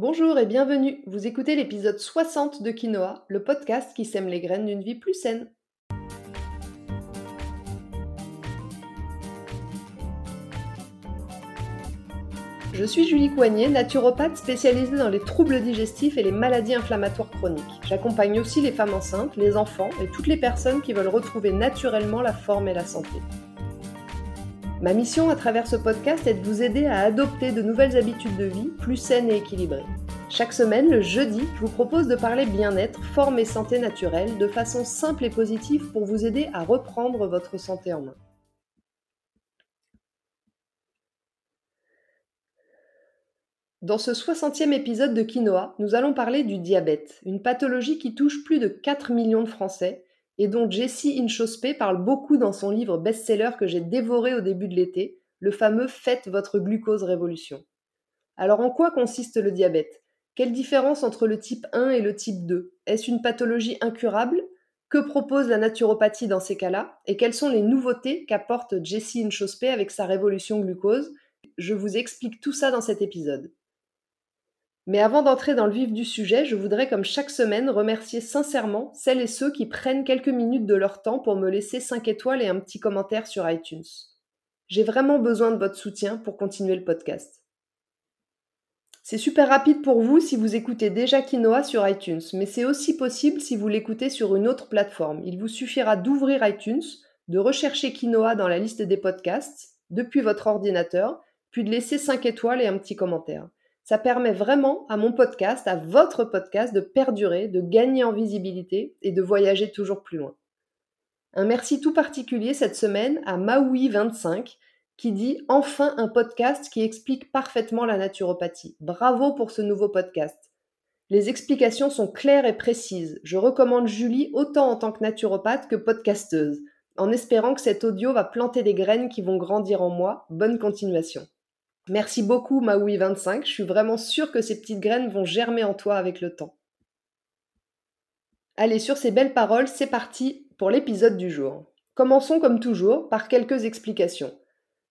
Bonjour et bienvenue. Vous écoutez l'épisode 60 de Quinoa, le podcast qui sème les graines d'une vie plus saine. Je suis Julie Coignet, naturopathe spécialisée dans les troubles digestifs et les maladies inflammatoires chroniques. J'accompagne aussi les femmes enceintes, les enfants et toutes les personnes qui veulent retrouver naturellement la forme et la santé. Ma mission à travers ce podcast est de vous aider à adopter de nouvelles habitudes de vie plus saines et équilibrées. Chaque semaine, le jeudi, je vous propose de parler bien-être, forme et santé naturelle de façon simple et positive pour vous aider à reprendre votre santé en main. Dans ce 60e épisode de Quinoa, nous allons parler du diabète, une pathologie qui touche plus de 4 millions de Français et dont Jessie Inchospé parle beaucoup dans son livre best-seller que j'ai dévoré au début de l'été, le fameux Faites votre glucose révolution. Alors en quoi consiste le diabète? Quelle différence entre le type 1 et le type 2 Est-ce une pathologie incurable? Que propose la naturopathie dans ces cas-là? Et quelles sont les nouveautés qu'apporte Jessie Inchospé avec sa révolution glucose? Je vous explique tout ça dans cet épisode. Mais avant d'entrer dans le vif du sujet, je voudrais, comme chaque semaine, remercier sincèrement celles et ceux qui prennent quelques minutes de leur temps pour me laisser 5 étoiles et un petit commentaire sur iTunes. J'ai vraiment besoin de votre soutien pour continuer le podcast. C'est super rapide pour vous si vous écoutez déjà Quinoa sur iTunes, mais c'est aussi possible si vous l'écoutez sur une autre plateforme. Il vous suffira d'ouvrir iTunes, de rechercher Quinoa dans la liste des podcasts depuis votre ordinateur, puis de laisser 5 étoiles et un petit commentaire. Ça permet vraiment à mon podcast, à votre podcast, de perdurer, de gagner en visibilité et de voyager toujours plus loin. Un merci tout particulier cette semaine à Maui25 qui dit enfin un podcast qui explique parfaitement la naturopathie. Bravo pour ce nouveau podcast. Les explications sont claires et précises. Je recommande Julie autant en tant que naturopathe que podcasteuse, en espérant que cet audio va planter des graines qui vont grandir en moi. Bonne continuation. Merci beaucoup Maui25, je suis vraiment sûre que ces petites graines vont germer en toi avec le temps. Allez, sur ces belles paroles, c'est parti pour l'épisode du jour. Commençons comme toujours par quelques explications.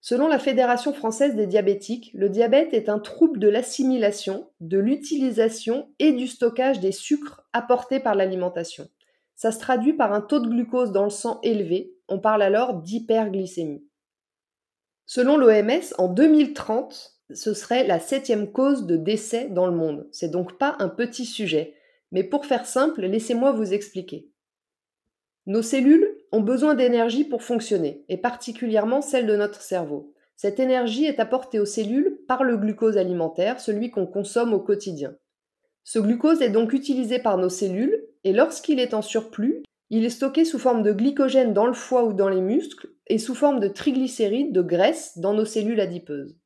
Selon la Fédération française des diabétiques, le diabète est un trouble de l'assimilation, de l'utilisation et du stockage des sucres apportés par l'alimentation. Ça se traduit par un taux de glucose dans le sang élevé, on parle alors d'hyperglycémie. Selon l'OMS, en 2030, ce serait la septième cause de décès dans le monde. C'est donc pas un petit sujet. Mais pour faire simple, laissez-moi vous expliquer. Nos cellules ont besoin d'énergie pour fonctionner, et particulièrement celle de notre cerveau. Cette énergie est apportée aux cellules par le glucose alimentaire, celui qu'on consomme au quotidien. Ce glucose est donc utilisé par nos cellules, et lorsqu'il est en surplus, il est stocké sous forme de glycogène dans le foie ou dans les muscles et sous forme de triglycérides, de graisse dans nos cellules adipeuses.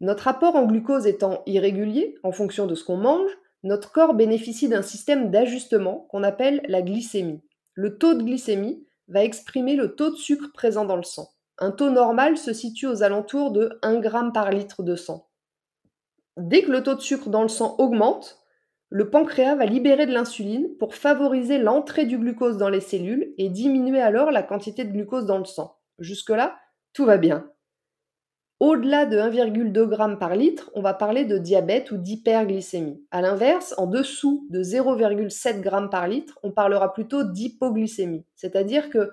Notre apport en glucose étant irrégulier en fonction de ce qu'on mange, notre corps bénéficie d'un système d'ajustement qu'on appelle la glycémie. Le taux de glycémie va exprimer le taux de sucre présent dans le sang. Un taux normal se situe aux alentours de 1 g par litre de sang. Dès que le taux de sucre dans le sang augmente, le pancréas va libérer de l'insuline pour favoriser l'entrée du glucose dans les cellules et diminuer alors la quantité de glucose dans le sang. Jusque-là, tout va bien. Au-delà de 1,2 g par litre, on va parler de diabète ou d'hyperglycémie. A l'inverse, en dessous de 0,7 g par litre, on parlera plutôt d'hypoglycémie, c'est-à-dire que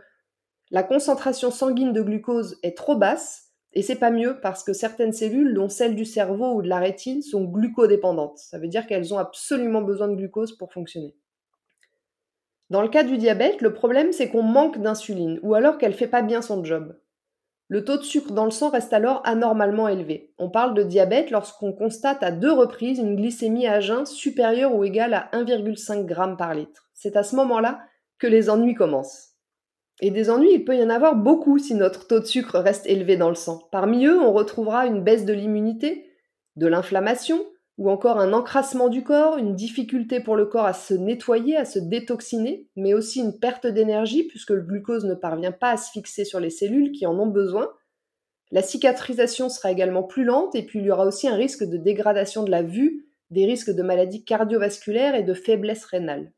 la concentration sanguine de glucose est trop basse et c'est pas mieux parce que certaines cellules, dont celles du cerveau ou de la rétine, sont glucodépendantes. Ça veut dire qu'elles ont absolument besoin de glucose pour fonctionner. Dans le cas du diabète, le problème c'est qu'on manque d'insuline ou alors qu'elle fait pas bien son job. Le taux de sucre dans le sang reste alors anormalement élevé. On parle de diabète lorsqu'on constate à deux reprises une glycémie à jeun supérieure ou égale à 1,5 g par litre. C'est à ce moment-là que les ennuis commencent. Et des ennuis, il peut y en avoir beaucoup si notre taux de sucre reste élevé dans le sang. Parmi eux, on retrouvera une baisse de l'immunité, de l'inflammation, ou encore un encrassement du corps, une difficulté pour le corps à se nettoyer, à se détoxiner, mais aussi une perte d'énergie puisque le glucose ne parvient pas à se fixer sur les cellules qui en ont besoin. La cicatrisation sera également plus lente et puis il y aura aussi un risque de dégradation de la vue, des risques de maladies cardiovasculaires et de faiblesse rénale.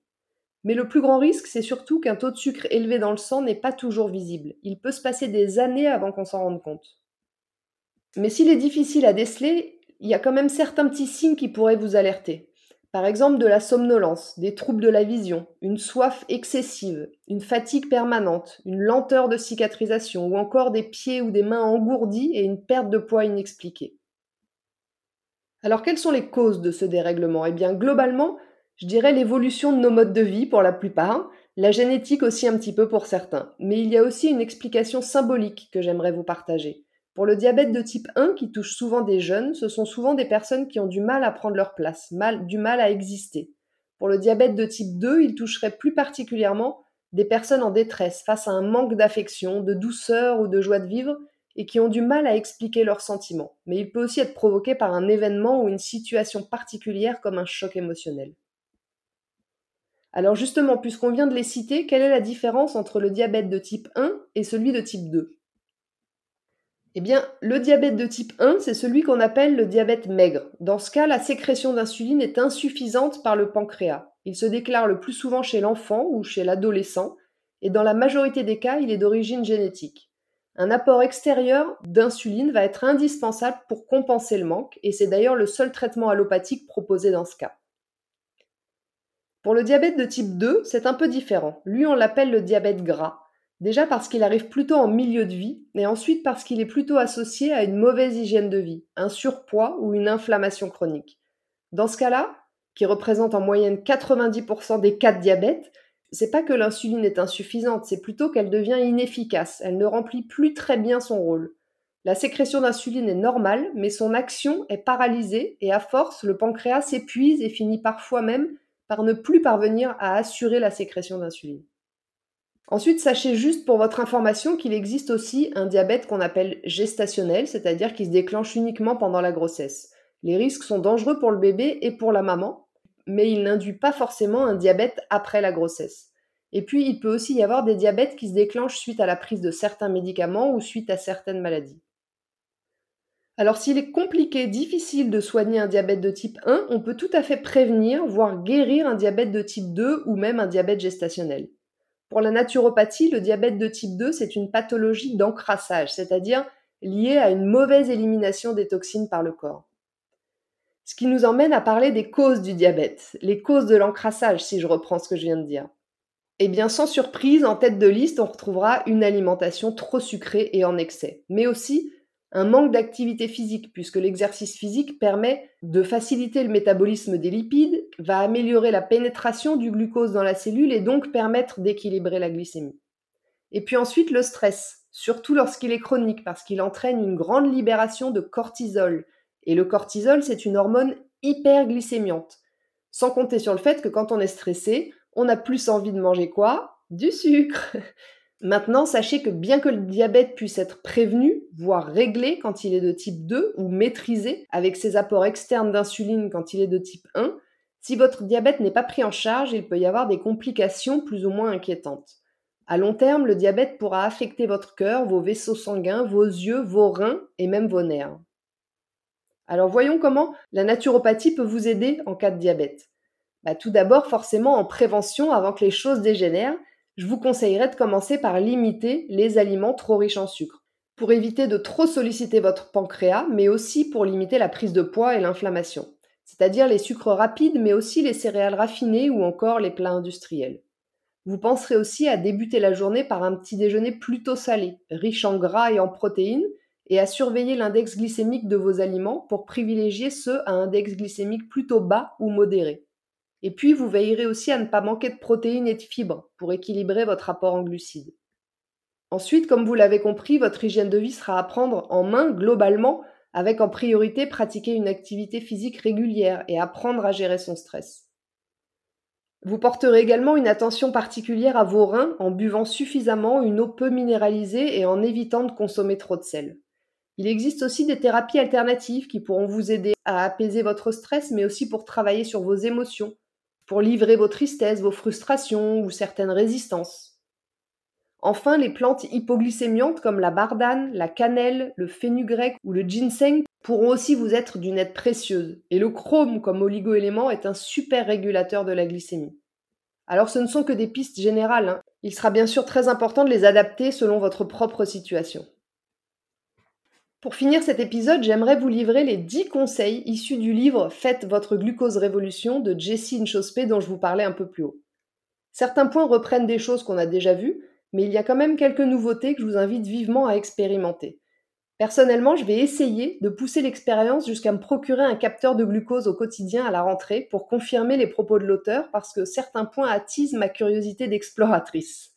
Mais le plus grand risque, c'est surtout qu'un taux de sucre élevé dans le sang n'est pas toujours visible. Il peut se passer des années avant qu'on s'en rende compte. Mais s'il est difficile à déceler, il y a quand même certains petits signes qui pourraient vous alerter. Par exemple de la somnolence, des troubles de la vision, une soif excessive, une fatigue permanente, une lenteur de cicatrisation ou encore des pieds ou des mains engourdis et une perte de poids inexpliquée. Alors quelles sont les causes de ce dérèglement? Eh bien globalement, je dirais l'évolution de nos modes de vie pour la plupart, la génétique aussi un petit peu pour certains, mais il y a aussi une explication symbolique que j'aimerais vous partager. Pour le diabète de type 1 qui touche souvent des jeunes, ce sont souvent des personnes qui ont du mal à prendre leur place, du mal à exister. Pour le diabète de type 2, il toucherait plus particulièrement des personnes en détresse face à un manque d'affection, de douceur ou de joie de vivre et qui ont du mal à expliquer leurs sentiments. Mais il peut aussi être provoqué par un événement ou une situation particulière comme un choc émotionnel. Alors justement, puisqu'on vient de les citer, quelle est la différence entre le diabète de type 1 et celui de type 2 Eh bien, le diabète de type 1, c'est celui qu'on appelle le diabète maigre. Dans ce cas, la sécrétion d'insuline est insuffisante par le pancréas. Il se déclare le plus souvent chez l'enfant ou chez l'adolescent, et dans la majorité des cas, il est d'origine génétique. Un apport extérieur d'insuline va être indispensable pour compenser le manque, et c'est d'ailleurs le seul traitement allopathique proposé dans ce cas. Pour le diabète de type 2, c'est un peu différent. Lui, on l'appelle le diabète gras. Déjà parce qu'il arrive plutôt en milieu de vie, et ensuite parce qu'il est plutôt associé à une mauvaise hygiène de vie, un surpoids ou une inflammation chronique. Dans ce cas-là, qui représente en moyenne 90% des cas de diabète, c'est pas que l'insuline est insuffisante, c'est plutôt qu'elle devient inefficace, elle ne remplit plus très bien son rôle. La sécrétion d'insuline est normale, mais son action est paralysée et à force, le pancréas s'épuise et finit parfois même par ne plus parvenir à assurer la sécrétion d'insuline. Ensuite, sachez juste pour votre information qu'il existe aussi un diabète qu'on appelle gestationnel, c'est-à-dire qui se déclenche uniquement pendant la grossesse. Les risques sont dangereux pour le bébé et pour la maman, mais il n'induit pas forcément un diabète après la grossesse. Et puis, il peut aussi y avoir des diabètes qui se déclenchent suite à la prise de certains médicaments ou suite à certaines maladies. Alors s'il est compliqué, difficile de soigner un diabète de type 1, on peut tout à fait prévenir, voire guérir un diabète de type 2 ou même un diabète gestationnel. Pour la naturopathie, le diabète de type 2, c'est une pathologie d'encrassage, c'est-à-dire liée à une mauvaise élimination des toxines par le corps. Ce qui nous emmène à parler des causes du diabète, les causes de l'encrassage, si je reprends ce que je viens de dire. Eh bien, sans surprise, en tête de liste, on retrouvera une alimentation trop sucrée et en excès, mais aussi un manque d'activité physique, puisque l'exercice physique permet de faciliter le métabolisme des lipides, va améliorer la pénétration du glucose dans la cellule et donc permettre d'équilibrer la glycémie. Et puis ensuite le stress, surtout lorsqu'il est chronique, parce qu'il entraîne une grande libération de cortisol. Et le cortisol, c'est une hormone hyperglycémiante. Sans compter sur le fait que quand on est stressé, on a plus envie de manger quoi? Du sucre Maintenant, sachez que bien que le diabète puisse être prévenu, voire réglé quand il est de type 2 ou maîtrisé avec ses apports externes d'insuline quand il est de type 1, si votre diabète n'est pas pris en charge, il peut y avoir des complications plus ou moins inquiétantes. À long terme, le diabète pourra affecter votre cœur, vos vaisseaux sanguins, vos yeux, vos reins et même vos nerfs. Alors voyons comment la naturopathie peut vous aider en cas de diabète. Bah, tout d'abord, forcément en prévention avant que les choses dégénèrent, je vous conseillerais de commencer par limiter les aliments trop riches en sucre, pour éviter de trop solliciter votre pancréas, mais aussi pour limiter la prise de poids et l'inflammation, c'est-à-dire les sucres rapides, mais aussi les céréales raffinées ou encore les plats industriels. Vous penserez aussi à débuter la journée par un petit déjeuner plutôt salé, riche en gras et en protéines, et à surveiller l'index glycémique de vos aliments pour privilégier ceux à index glycémique plutôt bas ou modéré. Et puis, vous veillerez aussi à ne pas manquer de protéines et de fibres pour équilibrer votre apport en glucides. Ensuite, comme vous l'avez compris, votre hygiène de vie sera à prendre en main globalement avec en priorité pratiquer une activité physique régulière et apprendre à gérer son stress. Vous porterez également une attention particulière à vos reins en buvant suffisamment une eau peu minéralisée et en évitant de consommer trop de sel. Il existe aussi des thérapies alternatives qui pourront vous aider à apaiser votre stress, mais aussi pour travailler sur vos émotions, pour livrer vos tristesses, vos frustrations ou certaines résistances. Enfin, les plantes hypoglycémiantes comme la bardane, la cannelle, le fenugrec ou le ginseng pourront aussi vous être d'une aide précieuse. Et le chrome comme oligoélément est un super régulateur de la glycémie. Alors ce ne sont que des pistes générales. Hein. Il sera bien sûr très important de les adapter selon votre propre situation. Pour finir cet épisode, j'aimerais vous livrer les 10 conseils issus du livre Faites votre glucose révolution de Jessie Inchospé dont je vous parlais un peu plus haut. Certains points reprennent des choses qu'on a déjà vues, mais il y a quand même quelques nouveautés que je vous invite vivement à expérimenter. Personnellement, je vais essayer de pousser l'expérience jusqu'à me procurer un capteur de glucose au quotidien à la rentrée pour confirmer les propos de l'auteur parce que certains points attisent ma curiosité d'exploratrice.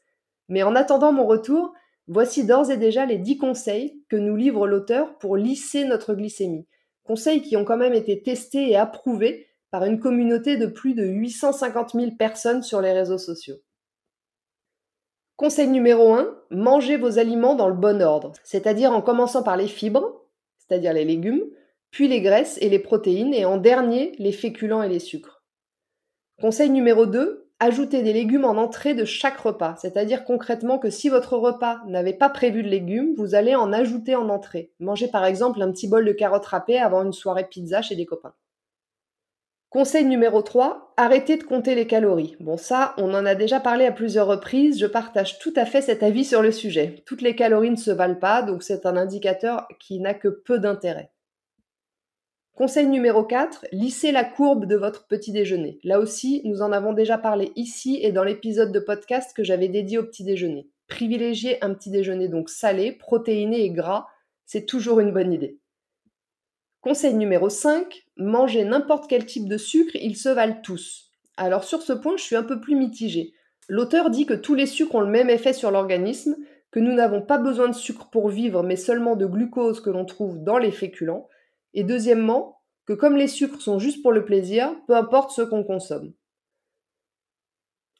Mais en attendant mon retour, Voici d'ores et déjà les 10 conseils que nous livre l'auteur pour lisser notre glycémie. Conseils qui ont quand même été testés et approuvés par une communauté de plus de 850 000 personnes sur les réseaux sociaux. Conseil numéro 1, mangez vos aliments dans le bon ordre, c'est-à-dire en commençant par les fibres, c'est-à-dire les légumes, puis les graisses et les protéines, et en dernier les féculents et les sucres. Conseil numéro 2, Ajoutez des légumes en entrée de chaque repas, c'est-à-dire concrètement que si votre repas n'avait pas prévu de légumes, vous allez en ajouter en entrée. Mangez par exemple un petit bol de carottes râpées avant une soirée pizza chez des copains. Conseil numéro 3, arrêtez de compter les calories. Bon ça, on en a déjà parlé à plusieurs reprises, je partage tout à fait cet avis sur le sujet. Toutes les calories ne se valent pas, donc c'est un indicateur qui n'a que peu d'intérêt. Conseil numéro 4, lissez la courbe de votre petit déjeuner. Là aussi, nous en avons déjà parlé ici et dans l'épisode de podcast que j'avais dédié au petit déjeuner. Privilégier un petit déjeuner donc salé, protéiné et gras, c'est toujours une bonne idée. Conseil numéro 5, manger n'importe quel type de sucre, ils se valent tous. Alors sur ce point, je suis un peu plus mitigée. L'auteur dit que tous les sucres ont le même effet sur l'organisme, que nous n'avons pas besoin de sucre pour vivre, mais seulement de glucose que l'on trouve dans les féculents, et deuxièmement, que comme les sucres sont juste pour le plaisir, peu importe ce qu'on consomme.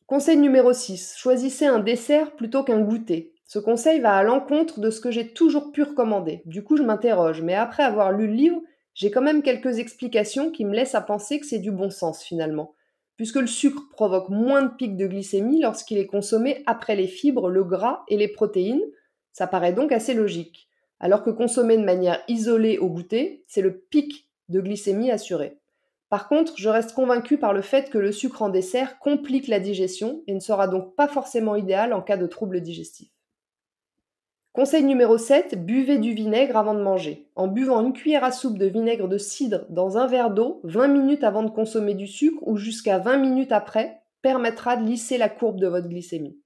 Conseil numéro 6. Choisissez un dessert plutôt qu'un goûter. Ce conseil va à l'encontre de ce que j'ai toujours pu recommander. Du coup, je m'interroge, mais après avoir lu le livre, j'ai quand même quelques explications qui me laissent à penser que c'est du bon sens finalement. Puisque le sucre provoque moins de pics de glycémie lorsqu'il est consommé après les fibres, le gras et les protéines, ça paraît donc assez logique alors que consommer de manière isolée au goûter, c'est le pic de glycémie assuré. Par contre, je reste convaincu par le fait que le sucre en dessert complique la digestion et ne sera donc pas forcément idéal en cas de troubles digestifs. Conseil numéro 7, buvez du vinaigre avant de manger. En buvant une cuillère à soupe de vinaigre de cidre dans un verre d'eau 20 minutes avant de consommer du sucre ou jusqu'à 20 minutes après permettra de lisser la courbe de votre glycémie.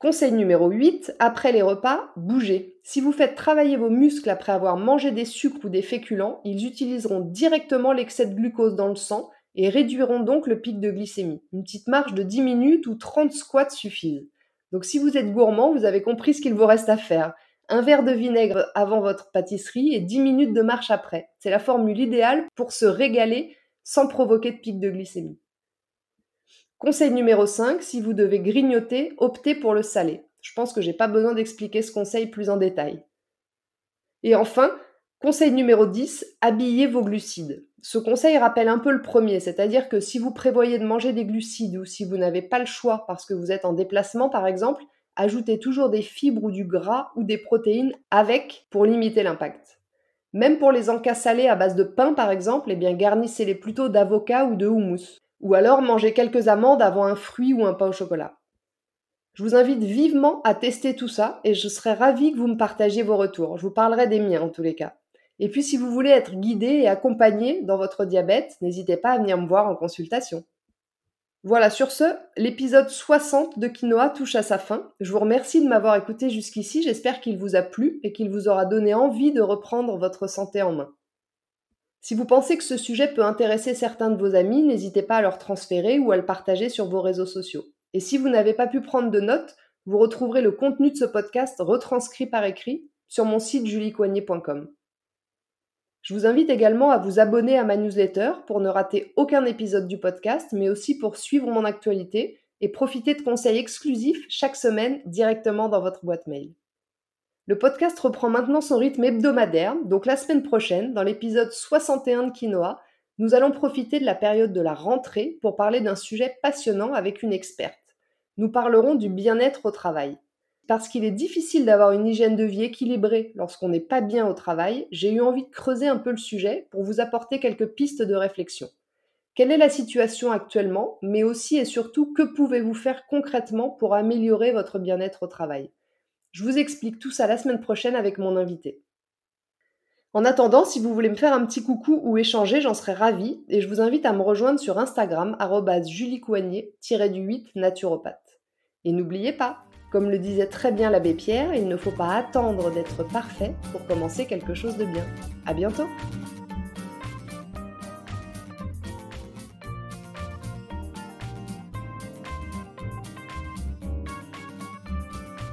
Conseil numéro 8, après les repas, bougez. Si vous faites travailler vos muscles après avoir mangé des sucres ou des féculents, ils utiliseront directement l'excès de glucose dans le sang et réduiront donc le pic de glycémie. Une petite marche de 10 minutes ou 30 squats suffisent. Donc si vous êtes gourmand, vous avez compris ce qu'il vous reste à faire. Un verre de vinaigre avant votre pâtisserie et 10 minutes de marche après. C'est la formule idéale pour se régaler sans provoquer de pic de glycémie. Conseil numéro 5, si vous devez grignoter, optez pour le salé. Je pense que j'ai pas besoin d'expliquer ce conseil plus en détail. Et enfin, conseil numéro 10, habillez vos glucides. Ce conseil rappelle un peu le premier, c'est-à-dire que si vous prévoyez de manger des glucides ou si vous n'avez pas le choix parce que vous êtes en déplacement par exemple, ajoutez toujours des fibres ou du gras ou des protéines avec pour limiter l'impact. Même pour les encas salés à base de pain par exemple, eh bien garnissez-les plutôt d'avocat ou de houmous. Ou alors manger quelques amandes avant un fruit ou un pain au chocolat. Je vous invite vivement à tester tout ça et je serai ravie que vous me partagiez vos retours. Je vous parlerai des miens en tous les cas. Et puis si vous voulez être guidé et accompagné dans votre diabète, n'hésitez pas à venir me voir en consultation. Voilà, sur ce, l'épisode 60 de Quinoa touche à sa fin. Je vous remercie de m'avoir écouté jusqu'ici, j'espère qu'il vous a plu et qu'il vous aura donné envie de reprendre votre santé en main. Si vous pensez que ce sujet peut intéresser certains de vos amis, n'hésitez pas à leur transférer ou à le partager sur vos réseaux sociaux. Et si vous n'avez pas pu prendre de notes, vous retrouverez le contenu de ce podcast retranscrit par écrit sur mon site juliecoignet.com. Je vous invite également à vous abonner à ma newsletter pour ne rater aucun épisode du podcast, mais aussi pour suivre mon actualité et profiter de conseils exclusifs chaque semaine directement dans votre boîte mail. Le podcast reprend maintenant son rythme hebdomadaire, donc la semaine prochaine, dans l'épisode 61 de Quinoa, nous allons profiter de la période de la rentrée pour parler d'un sujet passionnant avec une experte. Nous parlerons du bien-être au travail. Parce qu'il est difficile d'avoir une hygiène de vie équilibrée lorsqu'on n'est pas bien au travail, j'ai eu envie de creuser un peu le sujet pour vous apporter quelques pistes de réflexion. Quelle est la situation actuellement, mais aussi et surtout que pouvez-vous faire concrètement pour améliorer votre bien-être au travail? Je vous explique tout ça la semaine prochaine avec mon invité. En attendant, si vous voulez me faire un petit coucou ou échanger, j'en serais ravie et je vous invite à me rejoindre sur Instagram juliecoignet-du-8 naturopathe. Et n'oubliez pas, comme le disait très bien l'abbé Pierre, il ne faut pas attendre d'être parfait pour commencer quelque chose de bien. À bientôt!